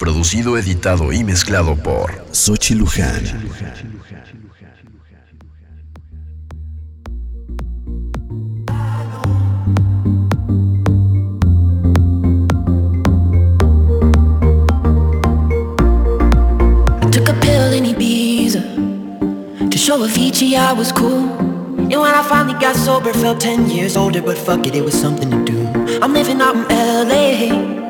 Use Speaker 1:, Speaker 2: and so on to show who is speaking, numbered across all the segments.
Speaker 1: Producido, editado y mezclado por Sochi Luján.
Speaker 2: Took a show Avicii I was cool. And when I finally got sober, felt 10 years older, but fuck it, it was something to do. I'm living out in LA.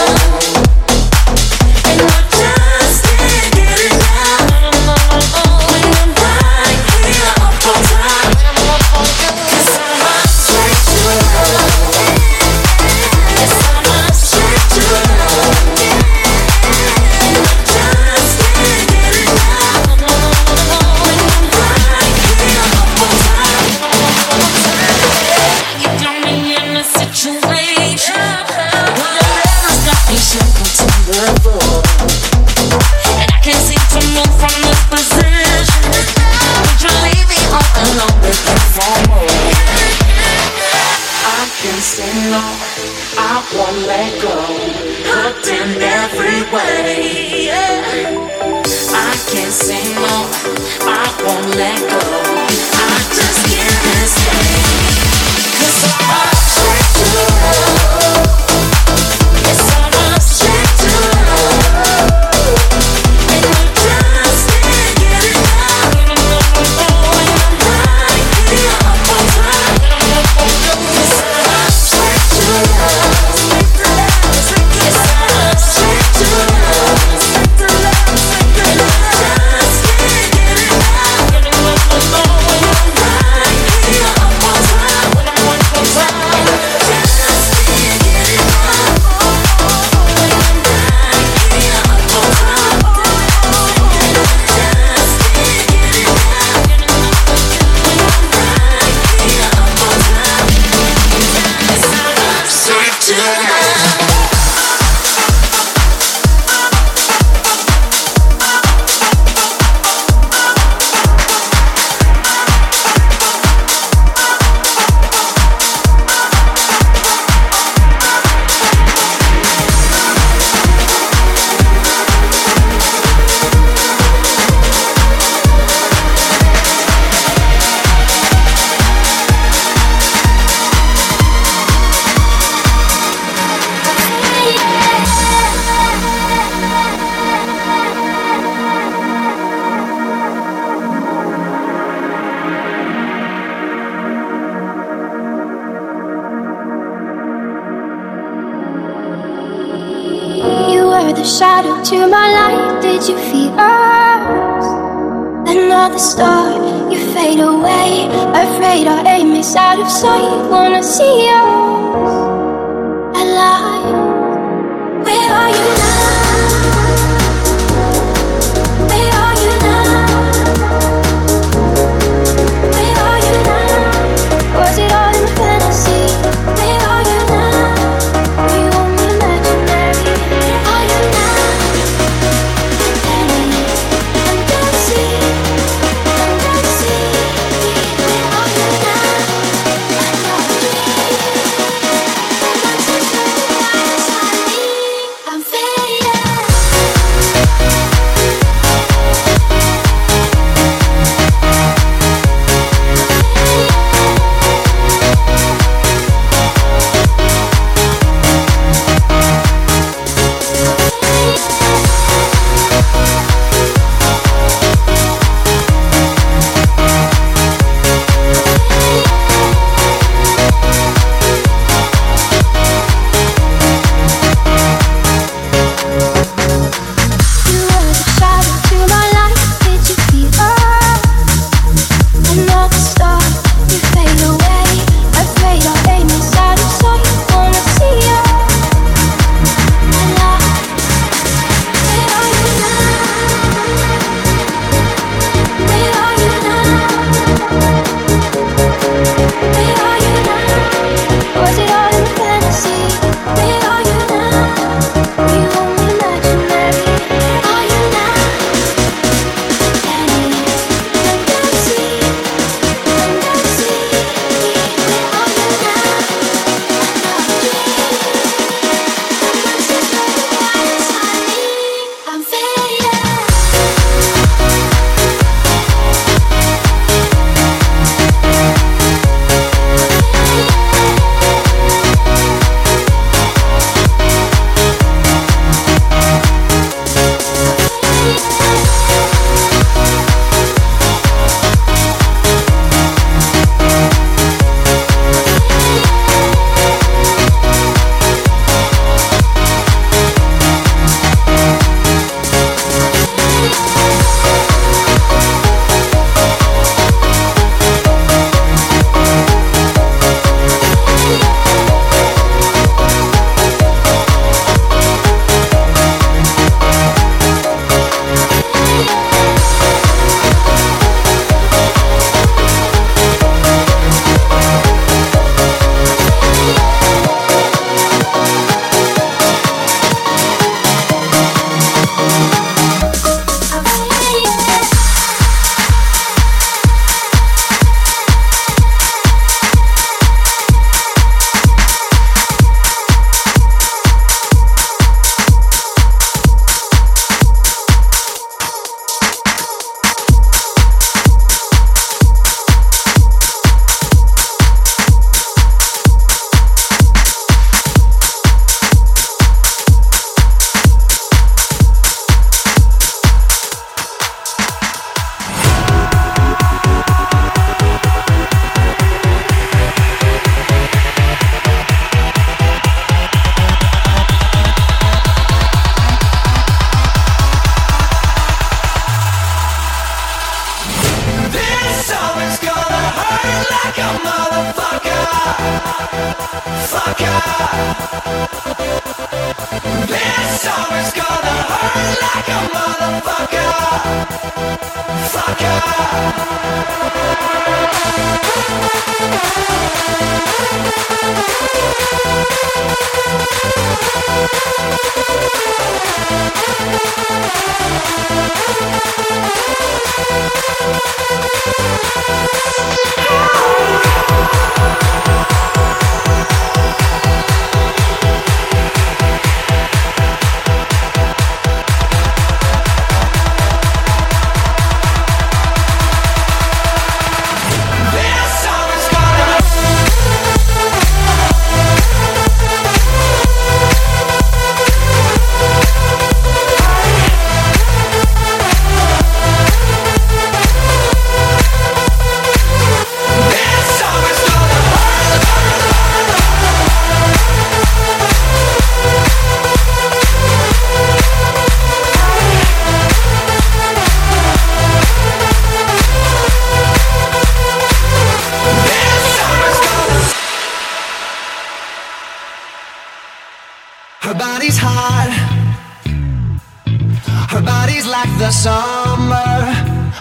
Speaker 3: summer.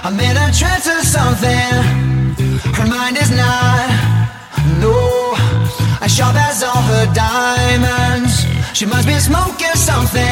Speaker 3: I'm in a trance or something. Her mind is not. No, I shop as all her diamonds. She must be smoking something.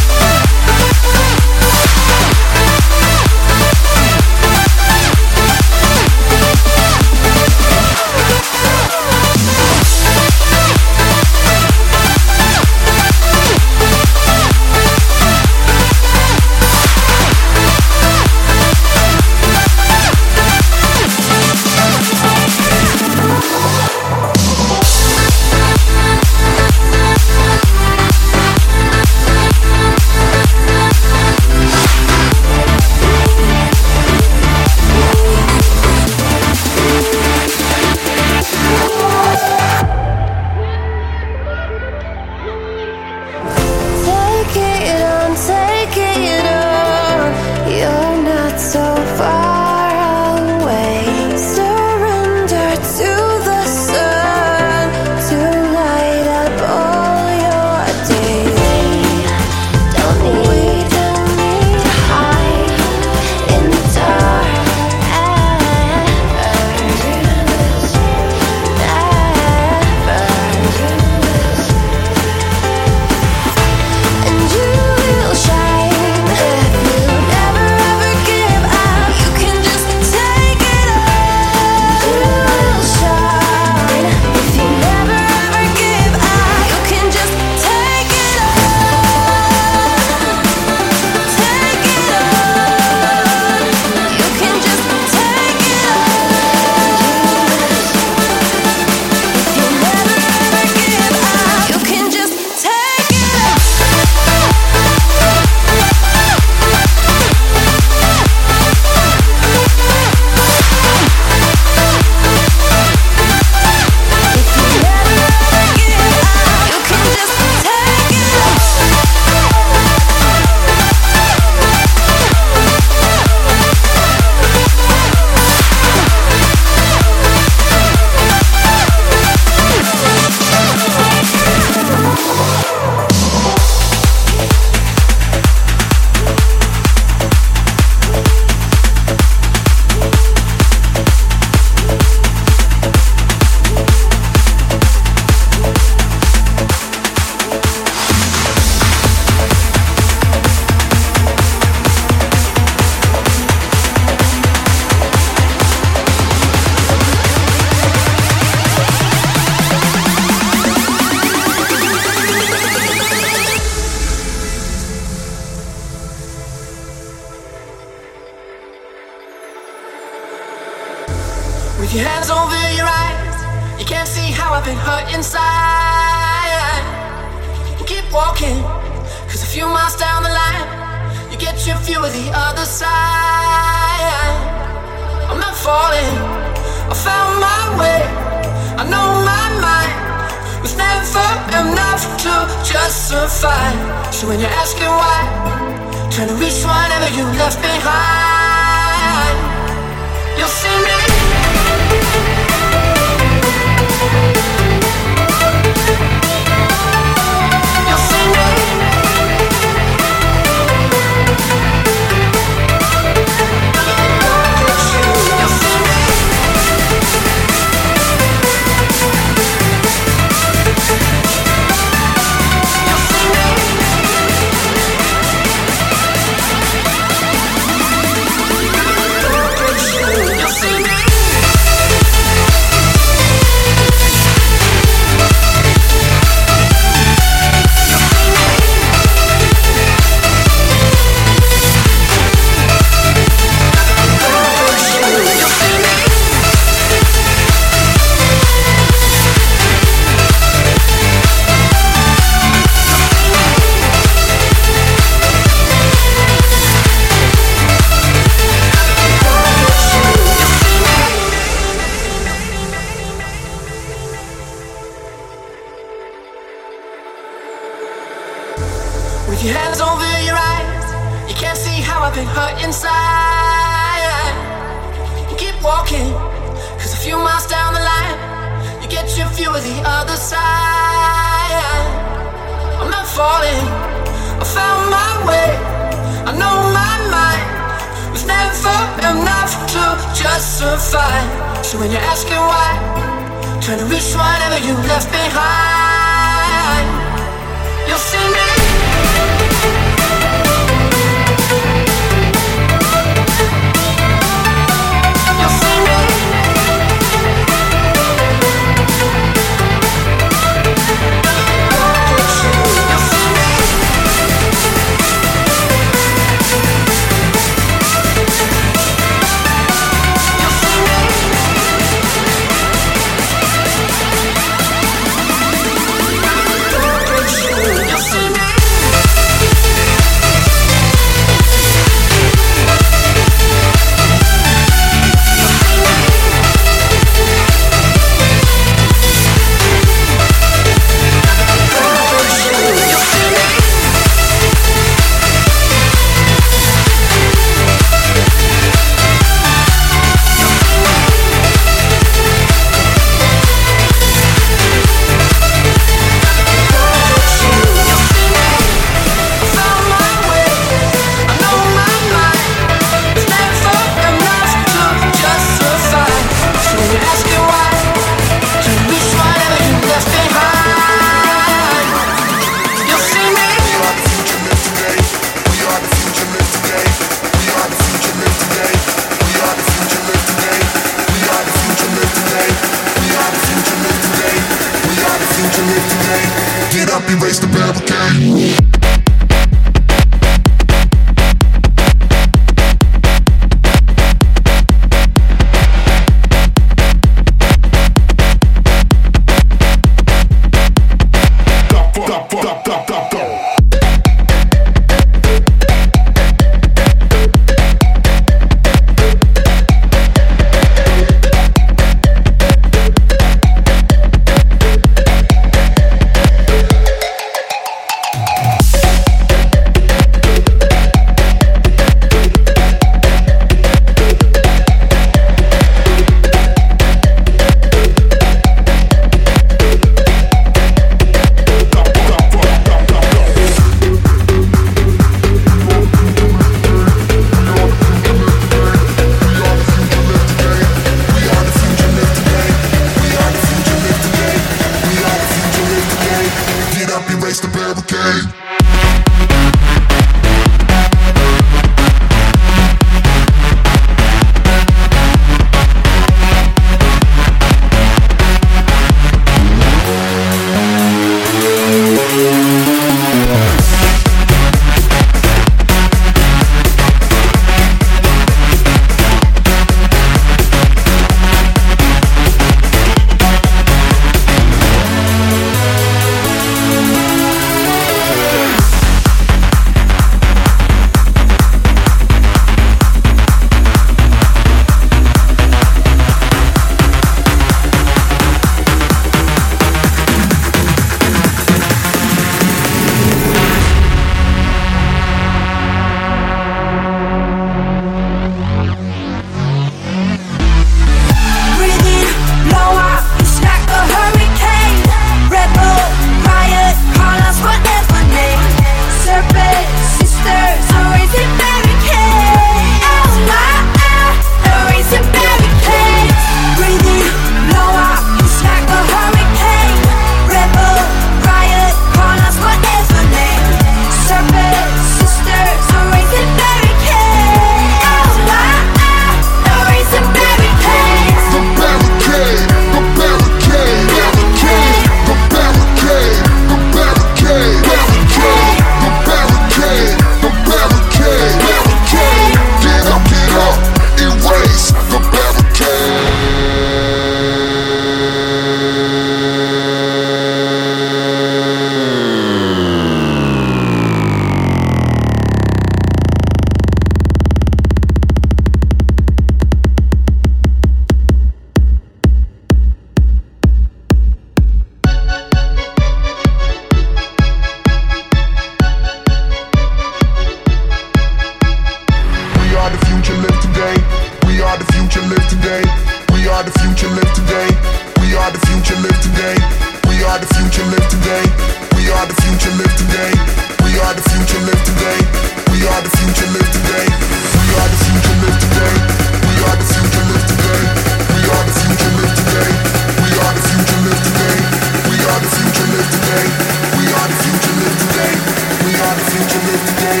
Speaker 3: To
Speaker 4: live today.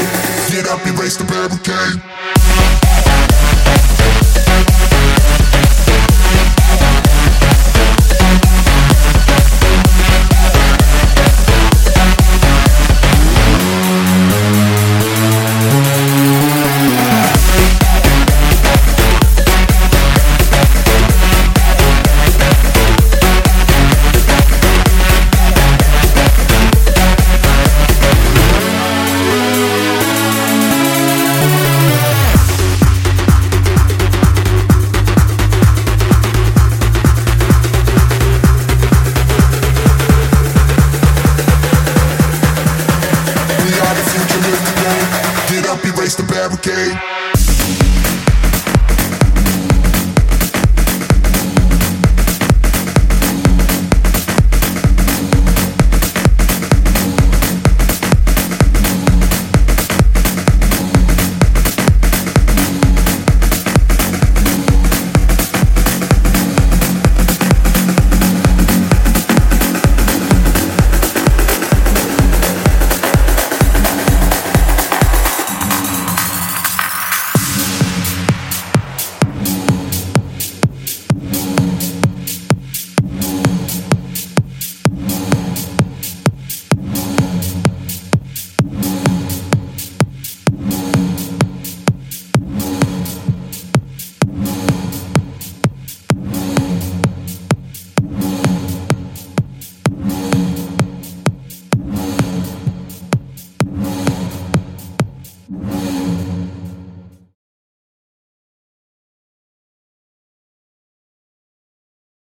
Speaker 4: Get up, erase the barricade.